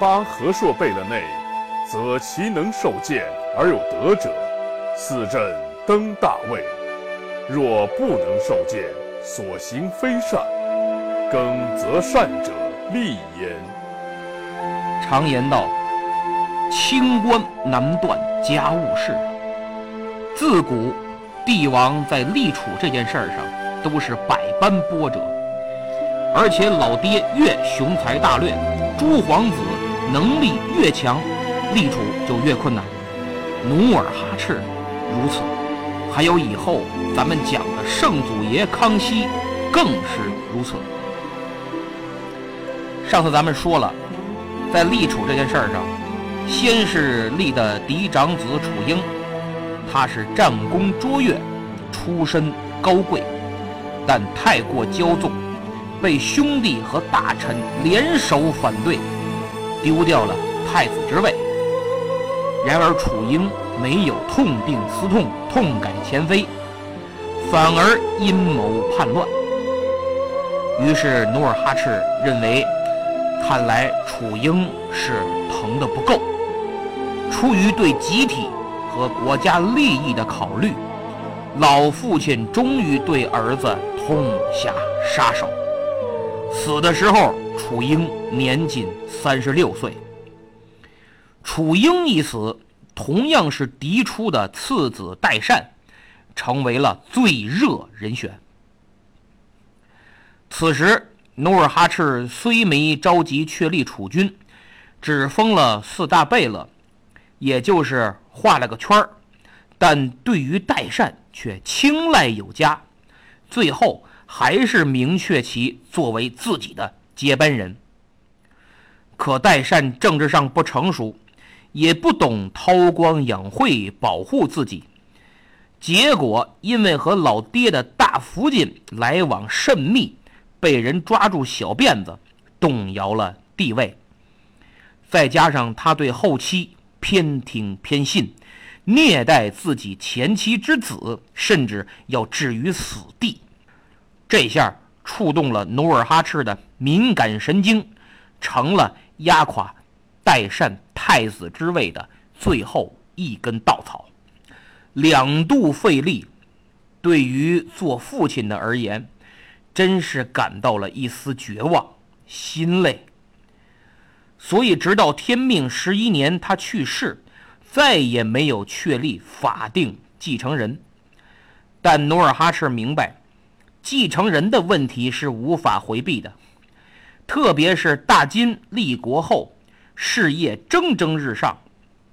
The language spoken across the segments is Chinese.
八和硕贝勒内，则其能受剑而有德者，四朕登大位；若不能受剑，所行非善，更则善者立焉。常言道：“清官难断家务事。”自古，帝王在立储这件事儿上都是百般波折，而且老爹越雄才大略，诸皇子能力越强，立储就越困难。努尔哈赤如此。还有以后咱们讲的圣祖爷康熙，更是如此。上次咱们说了，在立储这件事儿上，先是立的嫡长子楚英，他是战功卓越，出身高贵，但太过骄纵，被兄弟和大臣联手反对，丢掉了太子之位。然而楚英。没有痛定思痛、痛改前非，反而阴谋叛乱。于是努尔哈赤认为，看来楚英是疼的不够。出于对集体和国家利益的考虑，老父亲终于对儿子痛下杀手。死的时候，楚英年仅三十六岁。楚英一死。同样是嫡出的次子代善，成为了最热人选。此时，努尔哈赤虽没着急确立储君，只封了四大贝勒，也就是画了个圈儿，但对于代善却青睐有加，最后还是明确其作为自己的接班人。可代善政治上不成熟。也不懂韬光养晦，保护自己，结果因为和老爹的大福晋来往甚密，被人抓住小辫子，动摇了地位。再加上他对后妻偏听偏信，虐待自己前妻之子，甚至要置于死地，这下触动了努尔哈赤的敏感神经，成了压垮代善。太子之位的最后一根稻草，两度费力，对于做父亲的而言，真是感到了一丝绝望、心累。所以，直到天命十一年，他去世，再也没有确立法定继承人。但努尔哈赤明白，继承人的问题是无法回避的，特别是大金立国后。事业蒸蒸日上，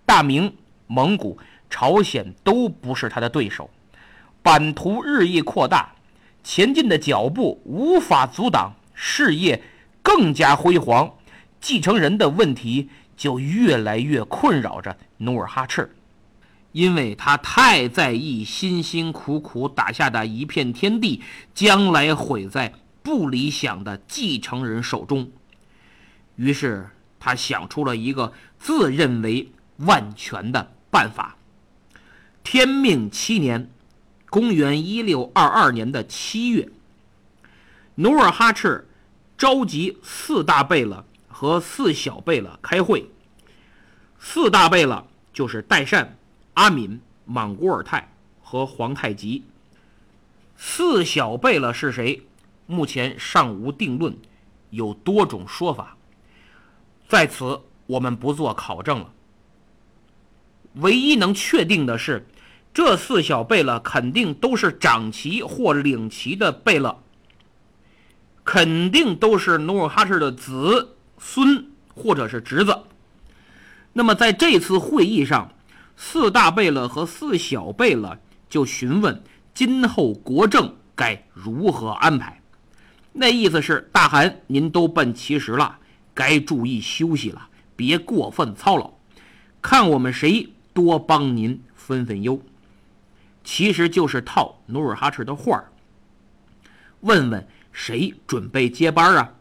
大明、蒙古、朝鲜都不是他的对手，版图日益扩大，前进的脚步无法阻挡，事业更加辉煌，继承人的问题就越来越困扰着努尔哈赤，因为他太在意辛辛苦苦打下的一片天地将来毁在不理想的继承人手中，于是。他想出了一个自认为万全的办法。天命七年，公元一六二二年的七月，努尔哈赤召集四大贝勒和四小贝勒开会。四大贝勒就是代善、阿敏、莽古尔泰和皇太极。四小贝勒是谁？目前尚无定论，有多种说法，在此我们不做考证了。唯一能确定的是，这四小贝勒肯定都是长旗或领旗的贝勒，肯定都是努尔哈赤的子孙或者是侄子。那么在这次会议上，四大贝勒和四小贝勒就询问今后国政该如何安排。那意思是，大汗您都奔七十了，该注意休息了，别过分操劳，看我们谁多帮您分分忧。其实就是套努尔哈赤的话，问问谁准备接班啊？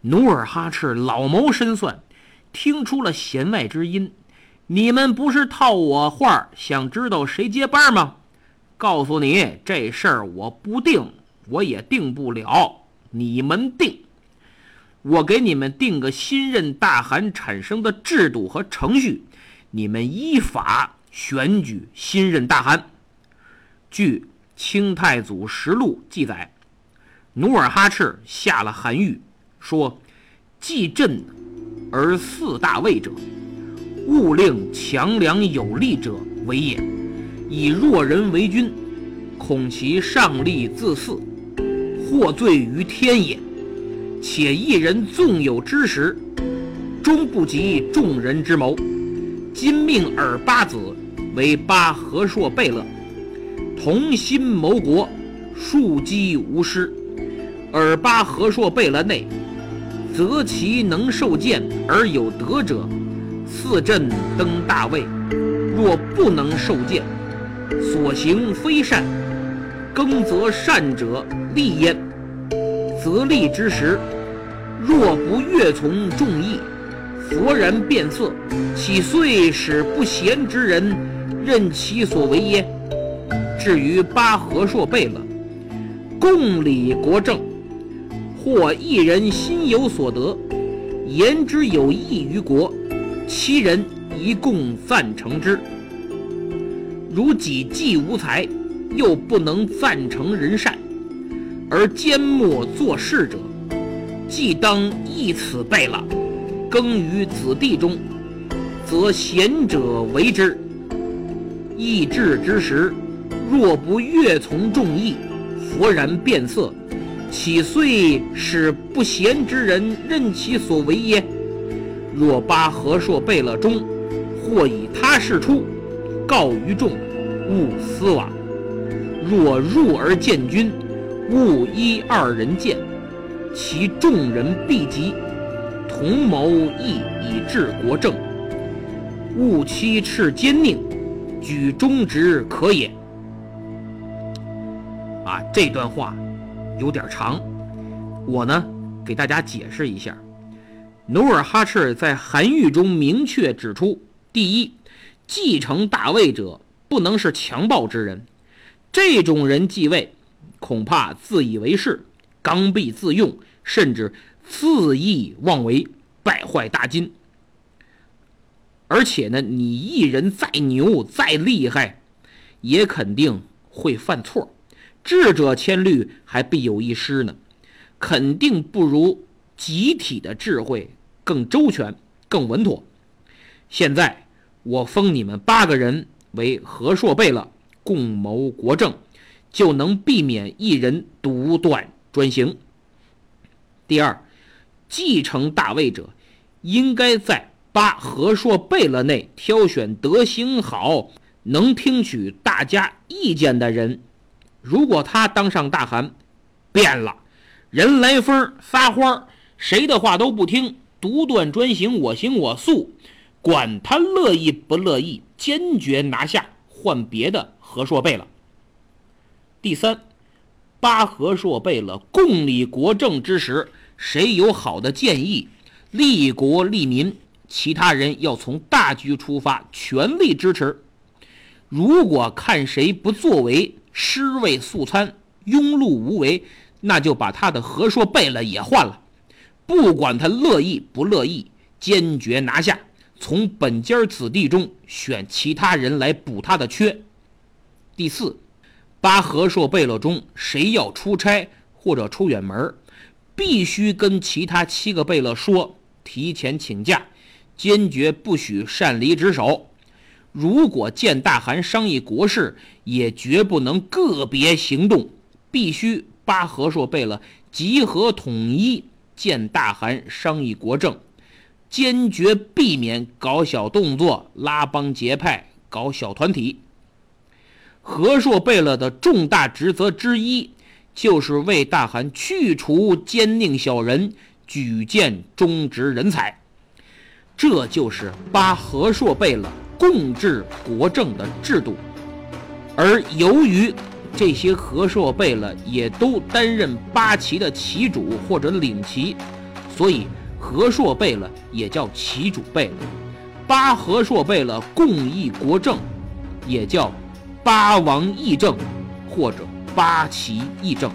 努尔哈赤老谋深算，听出了弦外之音。你们不是套我话儿，想知道谁接班吗？告诉你，这事儿我不定，我也定不了。你们定，我给你们定个新任大汗产生的制度和程序，你们依法选举新任大汗。据《清太祖实录》记载，努尔哈赤下了韩谕，说：“继朕而四大位者，勿令强梁有力者为也，以弱人为君，恐其上立自肆。”获罪于天也，且一人纵有之时，终不及众人之谋。今命尔八子为八和硕贝勒，同心谋国，庶几无失。尔八和硕贝勒内，择其能受见而有德者，赐朕登大位；若不能受剑，所行非善。耕则善者利焉，则利之时，若不悦从众议，佛然变色，岂遂使不贤之人任其所为耶？至于八和硕贝勒，共理国政，或一人心有所得，言之有益于国，七人一共赞成之。如己既无才。又不能赞成人善，而缄默做事者，既当义此辈了。耕于子弟中，则贤者为之。义志之时，若不悦从众议，佛然变色，岂遂使不贤之人任其所为耶？若八和硕贝勒中，或以他事出，告于众，勿私往。若入而见君，勿依二人见，其众人必急，同谋议以治国政。勿欺斥奸佞，举忠直可也。啊，这段话有点长，我呢给大家解释一下。努尔哈赤在韩愈中明确指出：第一，继承大位者不能是强暴之人。这种人继位，恐怕自以为是、刚愎自用，甚至恣意妄为，败坏大金。而且呢，你一人再牛、再厉害，也肯定会犯错。智者千虑，还必有一失呢。肯定不如集体的智慧更周全、更稳妥。现在我封你们八个人为和硕贝勒。共谋国政，就能避免一人独断专行。第二，继承大位者，应该在八和硕贝勒内挑选德行好、能听取大家意见的人。如果他当上大汗，变了，人来疯撒欢谁的话都不听，独断专行，我行我素，管他乐意不乐意，坚决拿下，换别的。和硕贝勒。第三，八和硕贝勒共理国政之时，谁有好的建议，利国利民，其他人要从大局出发，全力支持。如果看谁不作为，尸位素餐，庸碌无为，那就把他的和硕贝勒也换了，不管他乐意不乐意，坚决拿下，从本家子弟中选其他人来补他的缺。第四，八和硕贝勒中谁要出差或者出远门，必须跟其他七个贝勒说，提前请假，坚决不许擅离职守。如果见大汗商议国事，也绝不能个别行动，必须八和硕贝勒集合统一见大汗商议国政，坚决避免搞小动作、拉帮结派、搞小团体。和硕贝勒的重大职责之一，就是为大汗去除奸佞小人，举荐忠直人才。这就是八和硕贝勒。共治国政的制度，而由于这些和硕贝勒也都担任八旗的旗主或者领旗，所以和硕贝勒也叫旗主贝勒。八和硕贝勒共议国政，也叫八王议政或者八旗议政。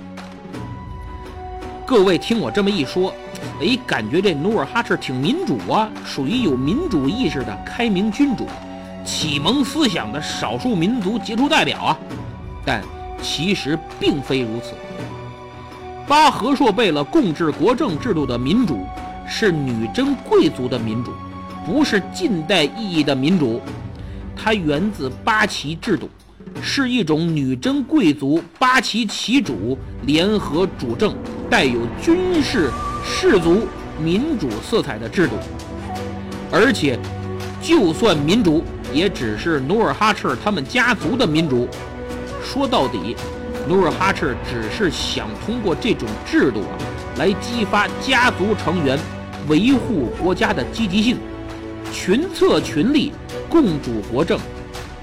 各位听我这么一说，哎，感觉这努尔哈赤挺民主啊，属于有民主意识的开明君主。启蒙思想的少数民族杰出代表啊，但其实并非如此。八和硕贝勒共治国政制度的民主，是女真贵族的民主，不是近代意义的民主。它源自八旗制度，是一种女真贵族八旗旗主联合主政、带有军事、氏族、民主色彩的制度。而且，就算民主。也只是努尔哈赤他们家族的民主。说到底，努尔哈赤只是想通过这种制度啊，来激发家族成员维护国家的积极性，群策群力，共主国政，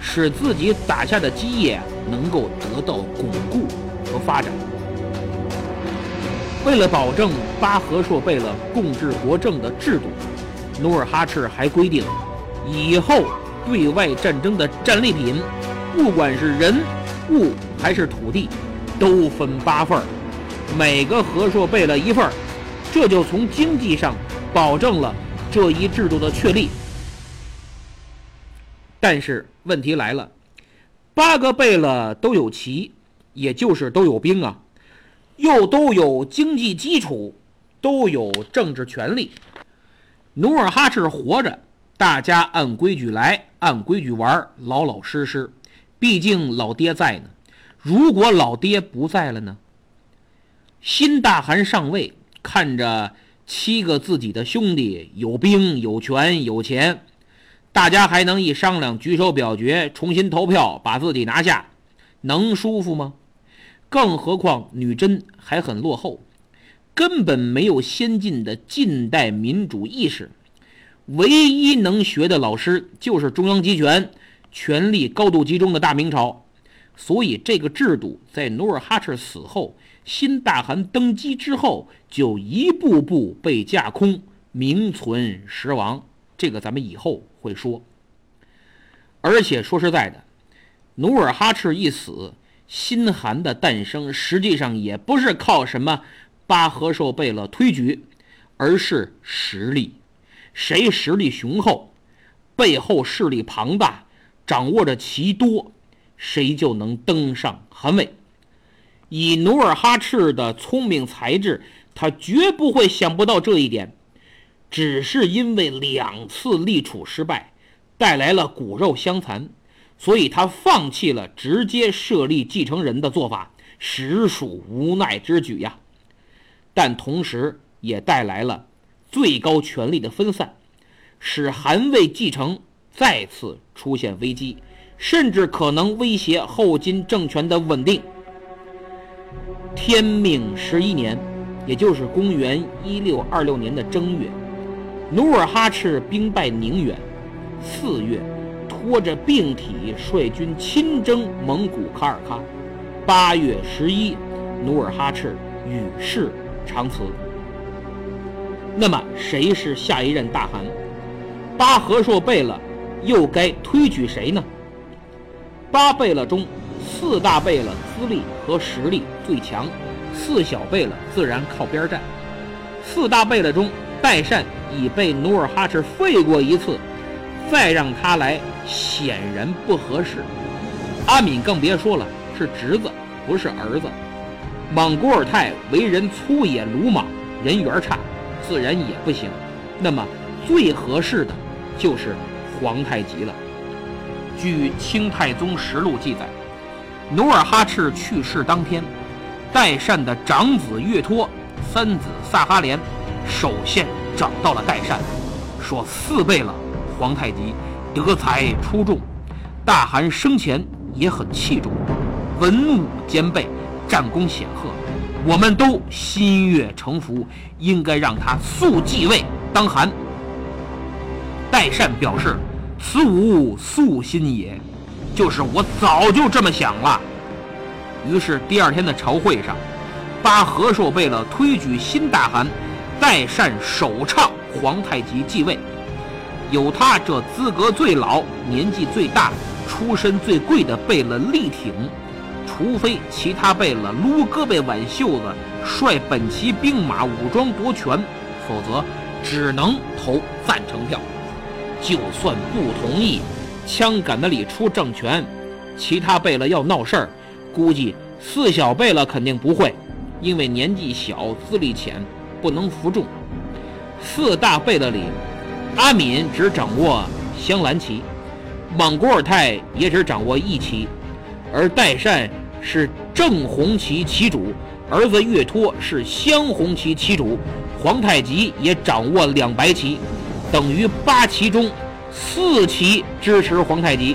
使自己打下的基业能够得到巩固和发展。为了保证巴和硕贝勒共治国政的制度，努尔哈赤还规定，以后。对外战争的战利品，不管是人、物还是土地，都分八份儿，每个和硕贝勒一份儿，这就从经济上保证了这一制度的确立。但是问题来了，八个贝勒都有旗，也就是都有兵啊，又都有经济基础，都有政治权利。努尔哈赤活着。大家按规矩来，按规矩玩，老老实实。毕竟老爹在呢。如果老爹不在了呢？新大汗上位，看着七个自己的兄弟有兵有权有钱，大家还能一商量，举手表决，重新投票，把自己拿下，能舒服吗？更何况女真还很落后，根本没有先进的近代民主意识。唯一能学的老师就是中央集权、权力高度集中的大明朝，所以这个制度在努尔哈赤死后、新大汗登基之后就一步步被架空，名存实亡。这个咱们以后会说。而且说实在的，努尔哈赤一死，新汗的诞生实际上也不是靠什么巴和硕贝勒推举，而是实力。谁实力雄厚，背后势力庞大，掌握着其多，谁就能登上汗位。以努尔哈赤的聪明才智，他绝不会想不到这一点。只是因为两次立储失败，带来了骨肉相残，所以他放弃了直接设立继承人的做法，实属无奈之举呀。但同时也带来了。最高权力的分散，使韩魏继承再次出现危机，甚至可能威胁后金政权的稳定。天命十一年，也就是公元一六二六年的正月，努尔哈赤兵败宁远。四月，拖着病体率军亲征蒙古卡尔喀。八月十一，努尔哈赤与世长辞。那么谁是下一任大汗？巴和硕贝勒又该推举谁呢？八贝勒中，四大贝勒资历和实力最强，四小贝勒自然靠边站。四大贝勒中，代善已被努尔哈赤废过一次，再让他来显然不合适。阿敏更别说了，是侄子，不是儿子。莽古尔泰为人粗野鲁莽，人缘差，自然也不行。那么最合适的就是皇太极了。据《清太宗实录》记载，努尔哈赤去世当天，代善的长子岳托、三子萨哈连首先找到了代善，说四贝勒皇太极德才出众，大汗生前也很器重，文武兼备，战功显赫，我们都心悦诚服，应该让他速继位当汗。代善表示：“此吾素心也，就是我早就这么想了。”于是第二天的朝会上，八和硕贝勒推举新大汗代善首倡皇太极继位，有他这资格最老、年纪最大、出身最贵的贝勒力挺，除非其他贝勒撸胳膊挽袖子，率本旗兵马武装夺权，否则只能投赞成票。就算不同意，枪杆子里出政权，其他贝勒要闹事儿，估计四小贝勒肯定不会，因为年纪小、资历浅，不能服众。四大贝勒里，阿敏只掌握镶蓝旗，莽古尔泰也只掌握一旗，而代善是正红旗旗主，儿子岳托是镶红旗旗主，皇太极也掌握两白旗。等于八旗中四旗支持皇太极，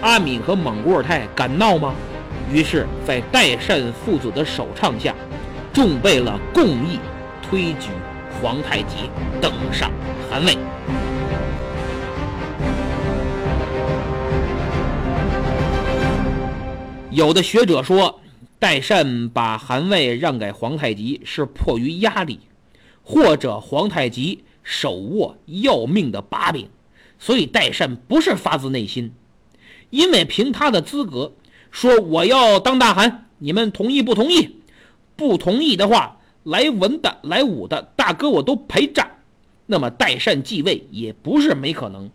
阿敏和莽古尔泰敢闹吗？于是，在代善父子的首倡下，众贝勒共议推举皇太极登上汗位。有的学者说，代善把汗位让给皇太极是迫于压力，或者皇太极。手握要命的把柄，所以代善不是发自内心，因为凭他的资格说我要当大汗，你们同意不同意？不同意的话，来文的来武的大哥我都陪战。那么代善继位也不是没可能，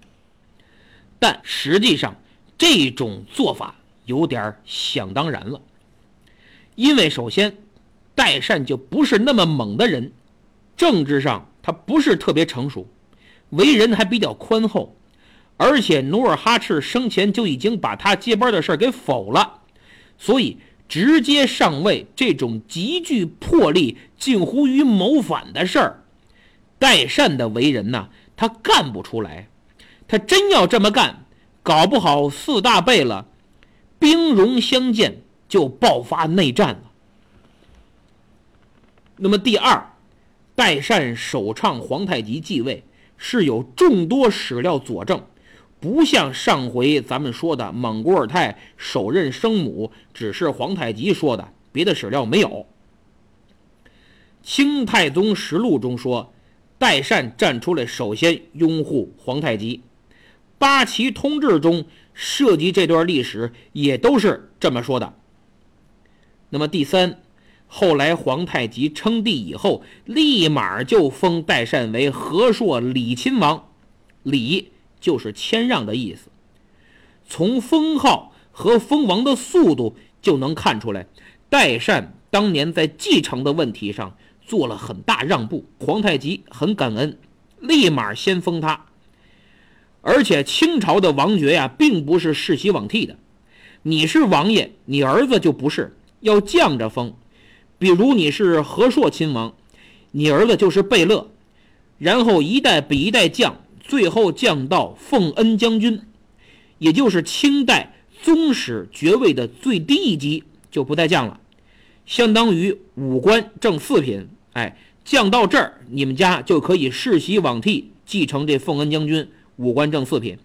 但实际上这种做法有点想当然了，因为首先代善就不是那么猛的人，政治上。他不是特别成熟，为人还比较宽厚，而且努尔哈赤生前就已经把他接班的事给否了，所以直接上位这种极具魄力、近乎于谋反的事儿，代善的为人呢，他干不出来。他真要这么干，搞不好四大贝勒兵戎相见，就爆发内战了。那么第二。代善首倡皇太极继位是有众多史料佐证，不像上回咱们说的蒙古尔泰首任生母只是皇太极说的，别的史料没有。《清太宗实录》中说，代善站出来首先拥护皇太极，《八旗通志》中涉及这段历史也都是这么说的。那么第三。后来皇太极称帝以后，立马就封代善为和硕礼亲王，礼就是谦让的意思。从封号和封王的速度就能看出来，代善当年在继承的问题上做了很大让步，皇太极很感恩，立马先封他。而且清朝的王爵呀，并不是世袭罔替的，你是王爷，你儿子就不是，要降着封。比如你是和硕亲王，你儿子就是贝勒，然后一代比一代降，最后降到奉恩将军，也就是清代宗室爵位的最低一级，就不再降了，相当于五官正四品。哎，降到这儿，你们家就可以世袭罔替，继承这奉恩将军五官正四品。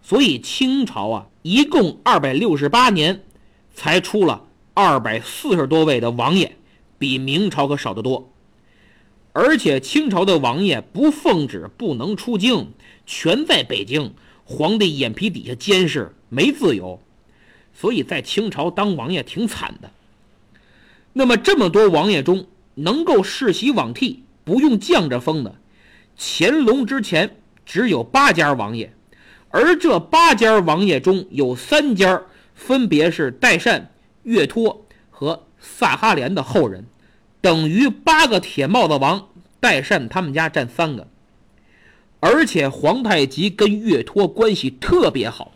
所以清朝啊，一共二百六十八年，才出了。二百四十多位的王爷，比明朝可少得多。而且清朝的王爷不奉旨不能出京，全在北京，皇帝眼皮底下监视，没自由。所以在清朝当王爷挺惨的。那么这么多王爷中，能够世袭罔替，不用降着封的，乾隆之前只有八家王爷，而这八家王爷中有三家分别是代善、岳托和萨哈连的后人，等于八个铁帽子王，代善他们家占三个。而且皇太极跟岳托关系特别好，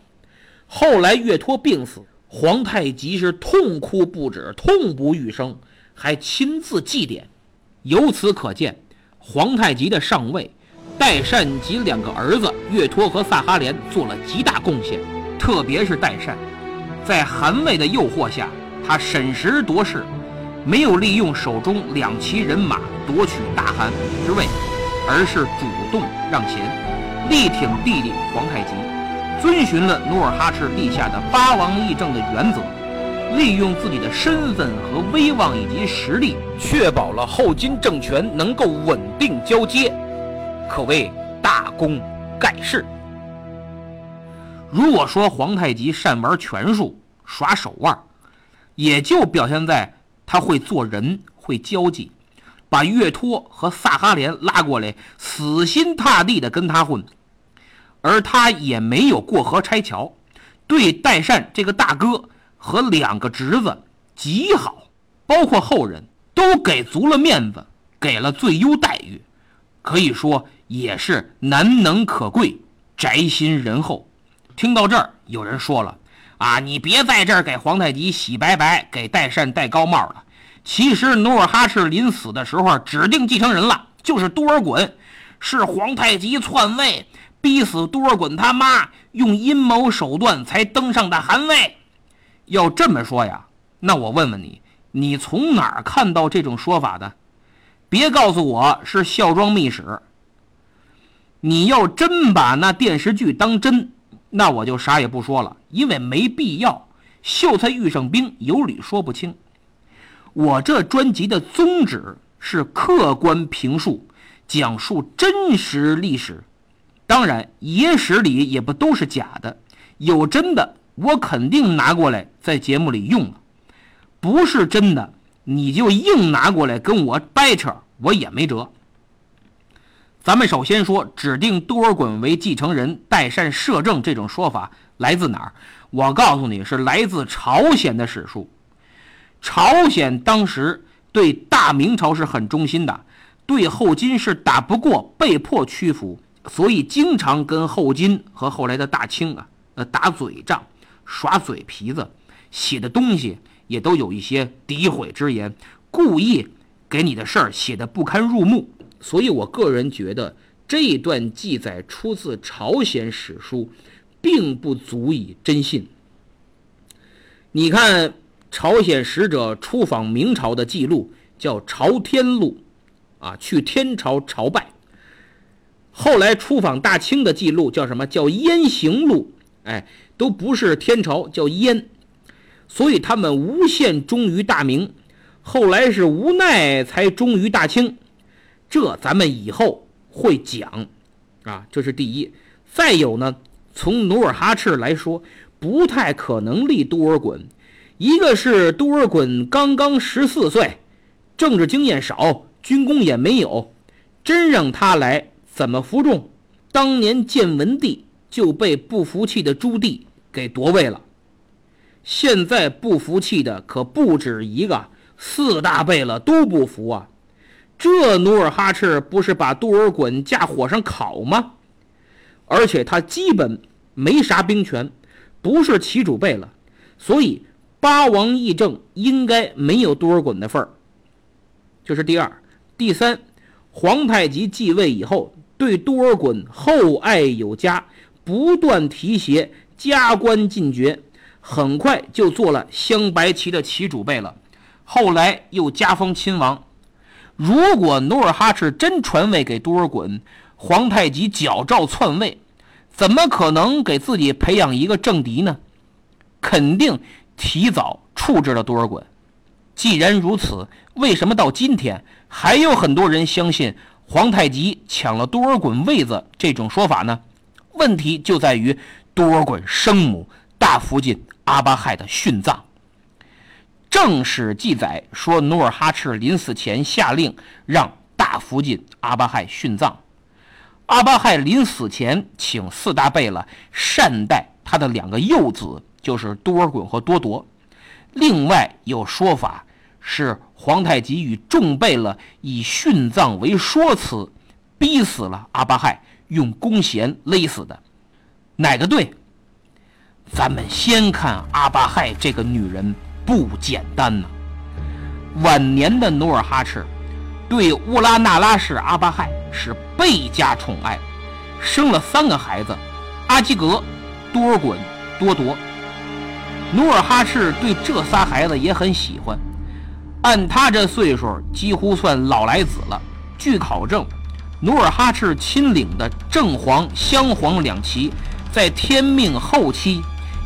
后来岳托病死，皇太极是痛哭不止，痛不欲生，还亲自祭奠。由此可见，皇太极的上位，代善及两个儿子岳托和萨哈连做了极大贡献，特别是代善，在韩魏的诱惑下，他审时度势，没有利用手中两旗人马夺取大汗之位。而是主动让贤，力挺弟弟皇太极，遵循了努尔哈赤立下的八王议政的原则，利用自己的身份和威望以及实力，确保了后金政权能够稳定交接，可谓大功盖世。如果说皇太极善玩权术、耍手腕，也就表现在他会做人、会交际。把岳托和萨哈连拉过来，死心塌地的跟他混，而他也没有过河拆桥，对代善这个大哥和两个侄子极好，包括后人都给足了面子，给了最优待遇，可以说也是难能可贵，宅心仁厚。听到这儿，有人说了：“啊，你别在这儿给皇太极洗白白，给代善戴高帽了。”其实努尔哈赤临死的时候指定继承人了，就是多尔衮，是皇太极篡位，逼死多尔衮他妈，用阴谋手段才登上的汗位。要这么说呀，那我问问你，你从哪儿看到这种说法的？别告诉我是孝庄秘史。你要真把那电视剧当真，那我就啥也不说了，因为没必要。秀才遇上兵，有理说不清。我这专辑的宗旨是客观评述，讲述真实历史，当然野史里也不都是假的，有真的，我肯定拿过来在节目里用了；不是真的，你就硬拿过来跟我掰扯，我也没辙。咱们首先说指定多尔衮为继承人，代善摄政这种说法来自哪儿？我告诉你是来自朝鲜的史书。朝鲜当时对大明朝是很忠心的，对后金是打不过，被迫屈服，所以经常跟后金和后来的大清啊，呃打嘴仗，耍嘴皮子，写的东西也都有一些诋毁之言，故意给你的事儿写的不堪入目。所以我个人觉得这一段记载出自朝鲜史书，并不足以真信。你看。朝鲜使者出访明朝的记录叫《朝天录》，啊，去天朝朝拜。后来出访大清的记录叫什么？叫《燕行录》。哎，都不是天朝，叫燕。所以他们无限忠于大明，后来是无奈才忠于大清。这咱们以后会讲，啊，这是第一。再有呢，从努尔哈赤来说，不太可能立多尔衮。一个是多尔衮刚刚十四岁，政治经验少，军功也没有，真让他来怎么服众？当年建文帝就被不服气的朱棣给夺位了，现在不服气的可不止一个，四大贝勒都不服啊！这努尔哈赤不是把多尔衮架火上烤吗？而且他基本没啥兵权，不是旗主贝了，所以。八王议政应该没有多尔衮的份儿，这是第二、第三。皇太极继位以后，对多尔衮厚爱有加，不断提携，加官进爵，很快就做了镶白旗的旗主贝了，后来又加封亲王。如果努尔哈赤真传位给多尔衮，皇太极矫诏篡位，怎么可能给自己培养一个政敌呢？肯定。提早处置了多尔衮。既然如此，为什么到今天还有很多人相信皇太极抢了多尔衮位子这种说法呢？问题就在于多尔衮生母大福晋阿巴亥的殉葬。正史记载说，努尔哈赤临死前下令让大福晋阿巴亥殉葬。阿巴亥临死前请四大贝勒善待他的两个幼子，就是多尔衮和多铎。另外有说法是皇太极与众贝勒以殉葬为说辞，逼死了阿巴亥，用弓弦勒死的。哪个对？咱们先看阿巴亥这个女人不简单呐。晚年的努尔哈赤对乌拉那拉氏阿巴亥是倍加宠爱，生了三个孩子：阿基格、多尔衮、多铎。努尔哈赤对这仨孩子也很喜欢，按他这岁数，几乎算老来子了。据考证，努尔哈赤亲领的正黄、镶黄两旗。在天命后期，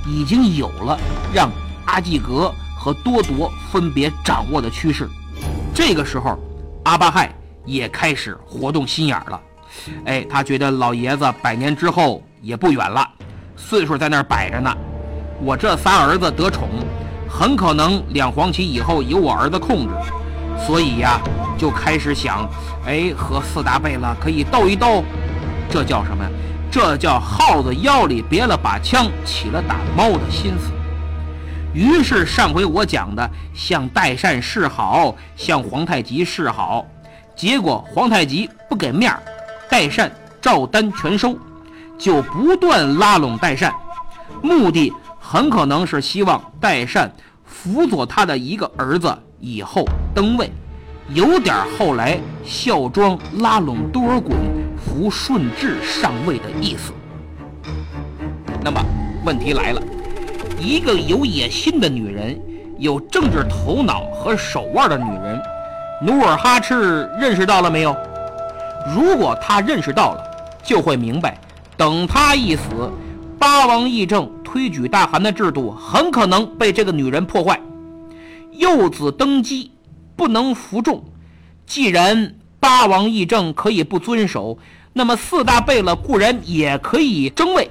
已经有了让阿济格和多铎分别掌握的趋势。这个时候，阿巴亥也开始活动心眼了。哎，他觉得老爷子百年之后也不远了，岁数在那儿摆着呢。我这仨儿子得宠，很可能两黄旗以后由我儿子控制，所以呀，就开始想，哎，和四大贝勒可以斗一斗。这叫什么呀？这叫耗子腰里别了把枪，起了打猫的心思。于是上回我讲的，向代善示好，向皇太极示好，结果皇太极不给面儿，代善照单全收，就不断拉拢代善，目的很可能是希望代善辅佐他的一个儿子以后登位，有点后来孝庄拉拢多尔衮。扶顺治上位的意思。那么问题来了，一个有野心的女人，有政治头脑和手腕的女人，努尔哈赤认识到了没有？如果他认识到了，就会明白，等他一死，八王议政、推举大汗的制度很可能被这个女人破坏。幼子登基不能服众，既然八王议政可以不遵守。那么四大贝勒固然也可以争位，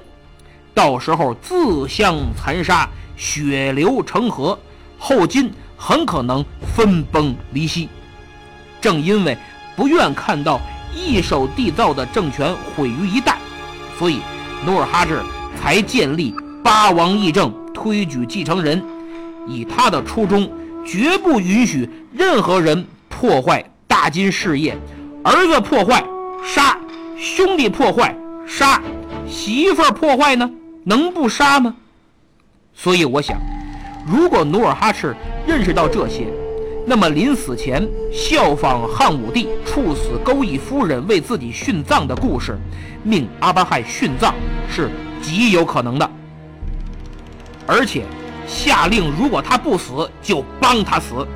到时候自相残杀，血流成河，后金很可能分崩离析。正因为不愿看到一手缔造的政权毁于一旦，所以努尔哈赤才建立八王议政，推举继承人。以他的初衷，绝不允许任何人破坏大金事业，儿子破坏杀。兄弟破坏杀，媳妇儿破坏呢，能不杀吗？所以我想，如果努尔哈赤认识到这些，那么临死前效仿汉武帝处死钩弋夫人为自己殉葬的故事，命阿巴亥殉葬是极有可能的。而且下令，如果他不死，就帮他死，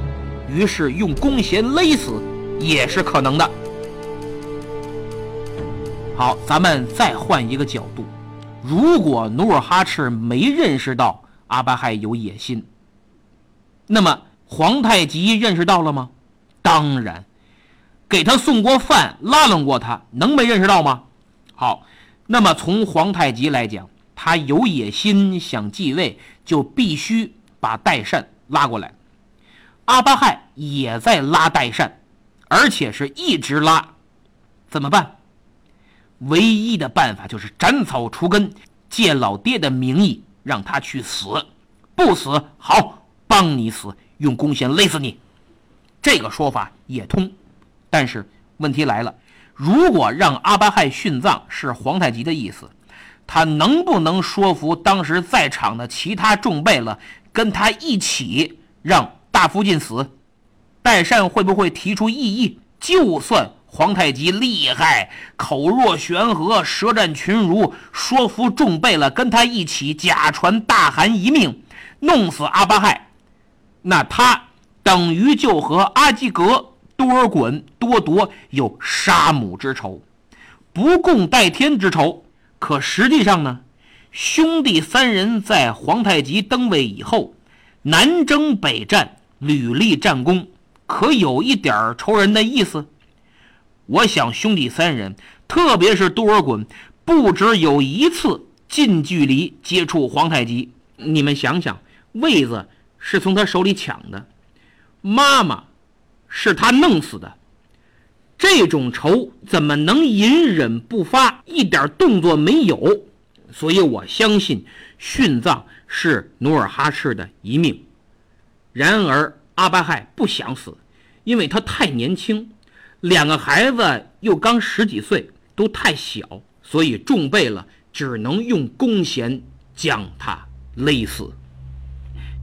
于是用弓弦勒死也是可能的。好，咱们再换一个角度，如果努尔哈赤没认识到阿巴亥有野心，那么皇太极认识到了吗？当然，给他送过饭，拉拢过他，能没认识到吗？好，那么从皇太极来讲，他有野心想继位，就必须把代善拉过来。阿巴亥也在拉代善，而且是一直拉，怎么办？唯一的办法就是斩草除根，借老爹的名义让他去死，不死好帮你死，用弓弦勒死你。这个说法也通，但是问题来了：如果让阿巴亥殉葬是皇太极的意思，他能不能说服当时在场的其他众贝勒跟他一起让大福晋死？代善会不会提出异议？就算。皇太极厉害，口若悬河，舌战群儒，说服众贝勒跟他一起假传大汗遗命，弄死阿巴亥。那他等于就和阿基格、多尔衮、多铎有杀母之仇，不共戴天之仇。可实际上呢，兄弟三人在皇太极登位以后，南征北战，屡立战功，可有一点仇人的意思。我想，兄弟三人，特别是多尔衮，不止有一次近距离接触皇太极。你们想想，位子是从他手里抢的，妈妈是他弄死的，这种仇怎么能隐忍不发，一点动作没有？所以我相信殉葬是努尔哈赤的遗命。然而阿巴亥不想死，因为他太年轻，两个孩子又刚十几岁，都太小，所以众贝勒只能用弓弦将他勒死。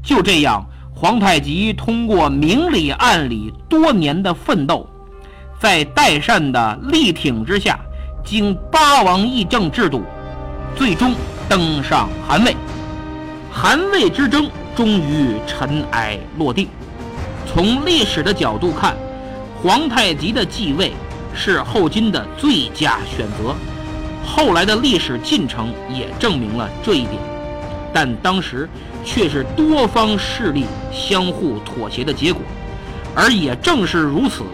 就这样，皇太极通过明里暗里多年的奋斗，在代善的力挺之下，经八王议政制度，最终登上汗位。汗位之争终于尘埃落定。从历史的角度看，皇太极的继位是后金的最佳选择。后来的历史进程也证明了这一点，但当时却是多方势力相互妥协的结果。而也正是如此，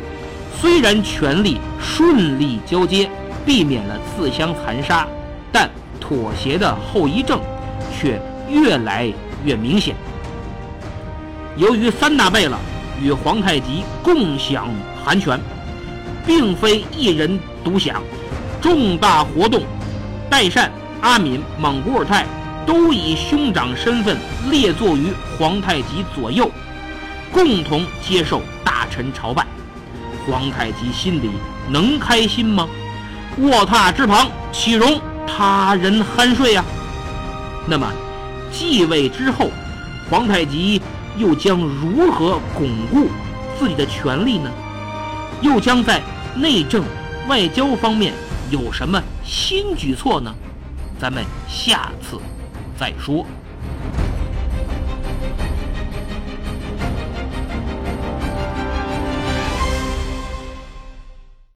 虽然权力顺利交接，避免了自相残杀，但妥协的后遗症却越来越明显。由于三大贝勒与皇太极共享韩权，并非一人独享，重大活动，代善、阿敏、莽古尔泰都以兄长身份列坐于皇太极左右，共同接受大臣朝拜。皇太极心里能开心吗？卧榻之旁岂容他人酣睡呀？那么，继位之后，皇太极又将如何巩固自己的权力呢？又将在内政、外交方面有什么新举措呢？咱们下次再说。